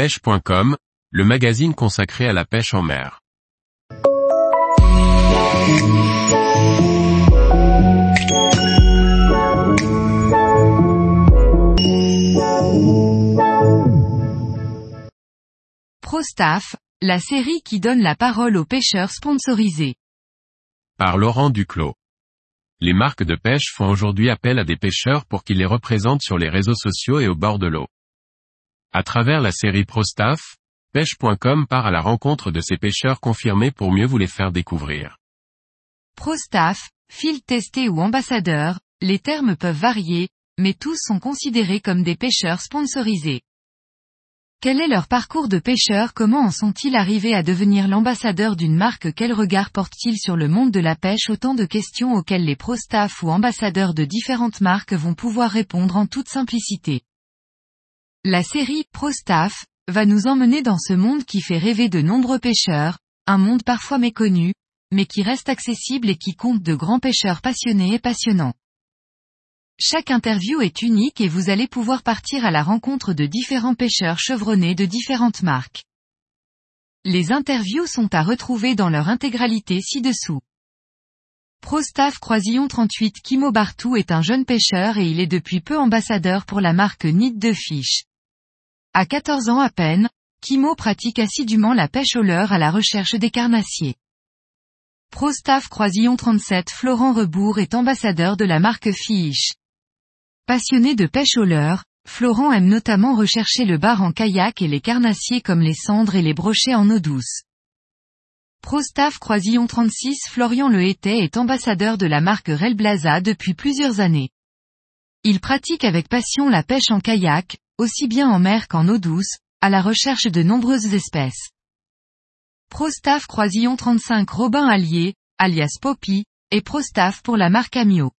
pêche.com, le magazine consacré à la pêche en mer. ProStaff, la série qui donne la parole aux pêcheurs sponsorisés. Par Laurent Duclos. Les marques de pêche font aujourd'hui appel à des pêcheurs pour qu'ils les représentent sur les réseaux sociaux et au bord de l'eau. À travers la série ProStaff, pêche.com part à la rencontre de ces pêcheurs confirmés pour mieux vous les faire découvrir. ProStaff, field testé ou ambassadeur, les termes peuvent varier, mais tous sont considérés comme des pêcheurs sponsorisés. Quel est leur parcours de pêcheur Comment en sont-ils arrivés à devenir l'ambassadeur d'une marque? Quel regard portent-ils sur le monde de la pêche? Autant de questions auxquelles les pro-staff ou ambassadeurs de différentes marques vont pouvoir répondre en toute simplicité. La série Pro-staff va nous emmener dans ce monde qui fait rêver de nombreux pêcheurs, un monde parfois méconnu, mais qui reste accessible et qui compte de grands pêcheurs passionnés et passionnants. Chaque interview est unique et vous allez pouvoir partir à la rencontre de différents pêcheurs chevronnés de différentes marques. Les interviews sont à retrouver dans leur intégralité ci-dessous. Prostaff Croisillon 38 Kimo Bartou est un jeune pêcheur et il est depuis peu ambassadeur pour la marque Nid de Fish. À 14 ans à peine, Kimo pratique assidûment la pêche au leurre à la recherche des carnassiers. Prostaff Croisillon 37 Florent Rebourg est ambassadeur de la marque Fish. Passionné de pêche au leurre, Florent aime notamment rechercher le bar en kayak et les carnassiers comme les cendres et les brochets en eau douce. Prostaff Croisillon 36 Florian Le est ambassadeur de la marque Relblaza depuis plusieurs années. Il pratique avec passion la pêche en kayak, aussi bien en mer qu'en eau douce, à la recherche de nombreuses espèces. Prostaff Croisillon 35 Robin Allier, alias Poppy, et Prostaff pour la marque Amio.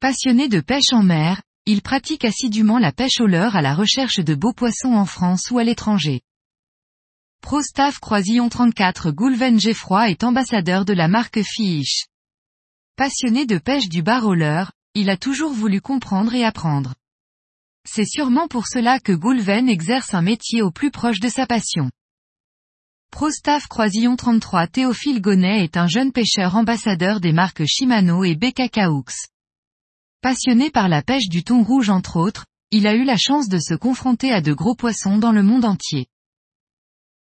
Passionné de pêche en mer, il pratique assidûment la pêche au leurre à la recherche de beaux poissons en France ou à l'étranger. Prostaff Croisillon 34 Goulven Geffroy est ambassadeur de la marque Fish. Passionné de pêche du bar au leurre, il a toujours voulu comprendre et apprendre. C'est sûrement pour cela que Goulven exerce un métier au plus proche de sa passion. Prostaff Croisillon 33 Théophile Gonnet est un jeune pêcheur ambassadeur des marques Shimano et BKKaux. Passionné par la pêche du thon rouge entre autres, il a eu la chance de se confronter à de gros poissons dans le monde entier.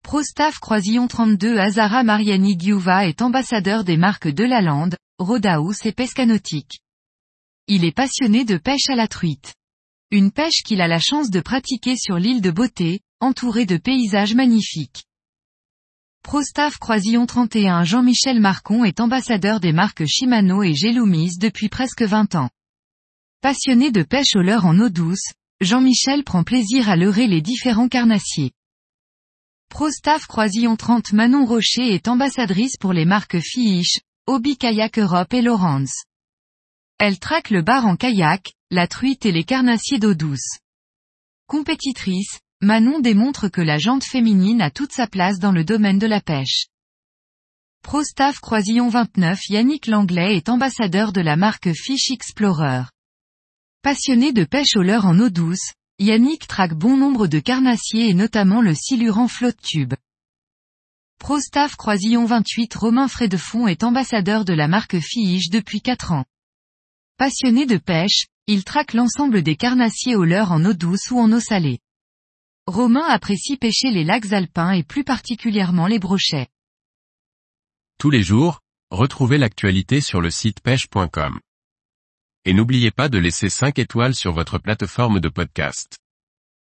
Prostaff Croisillon 32 Azara Mariani Giuva est ambassadeur des marques de la Lande, Rodaus et Pescanautique. Il est passionné de pêche à la truite. Une pêche qu'il a la chance de pratiquer sur l'île de Beauté, entourée de paysages magnifiques. Prostaff Croisillon 31 Jean-Michel Marcon est ambassadeur des marques Shimano et Gelumis depuis presque 20 ans. Passionné de pêche au leurre en eau douce, Jean-Michel prend plaisir à leurrer les différents carnassiers. Prostaff Croisillon 30 Manon Rocher est ambassadrice pour les marques Fish, Hobby Kayak Europe et Lawrence. Elle traque le bar en kayak, la truite et les carnassiers d'eau douce. Compétitrice, Manon démontre que la jante féminine a toute sa place dans le domaine de la pêche. Prostaff Croisillon 29 Yannick Langlais est ambassadeur de la marque Fish Explorer. Passionné de pêche au leurre en eau douce, Yannick traque bon nombre de carnassiers et notamment le silurant flotte tube. Prostaff Croisillon 28 Romain Frédefond est ambassadeur de la marque Fiche depuis 4 ans. Passionné de pêche, il traque l'ensemble des carnassiers au leurre en eau douce ou en eau salée. Romain apprécie pêcher les lacs alpins et plus particulièrement les brochets. Tous les jours, retrouvez l'actualité sur le site pêche.com et n'oubliez pas de laisser 5 étoiles sur votre plateforme de podcast.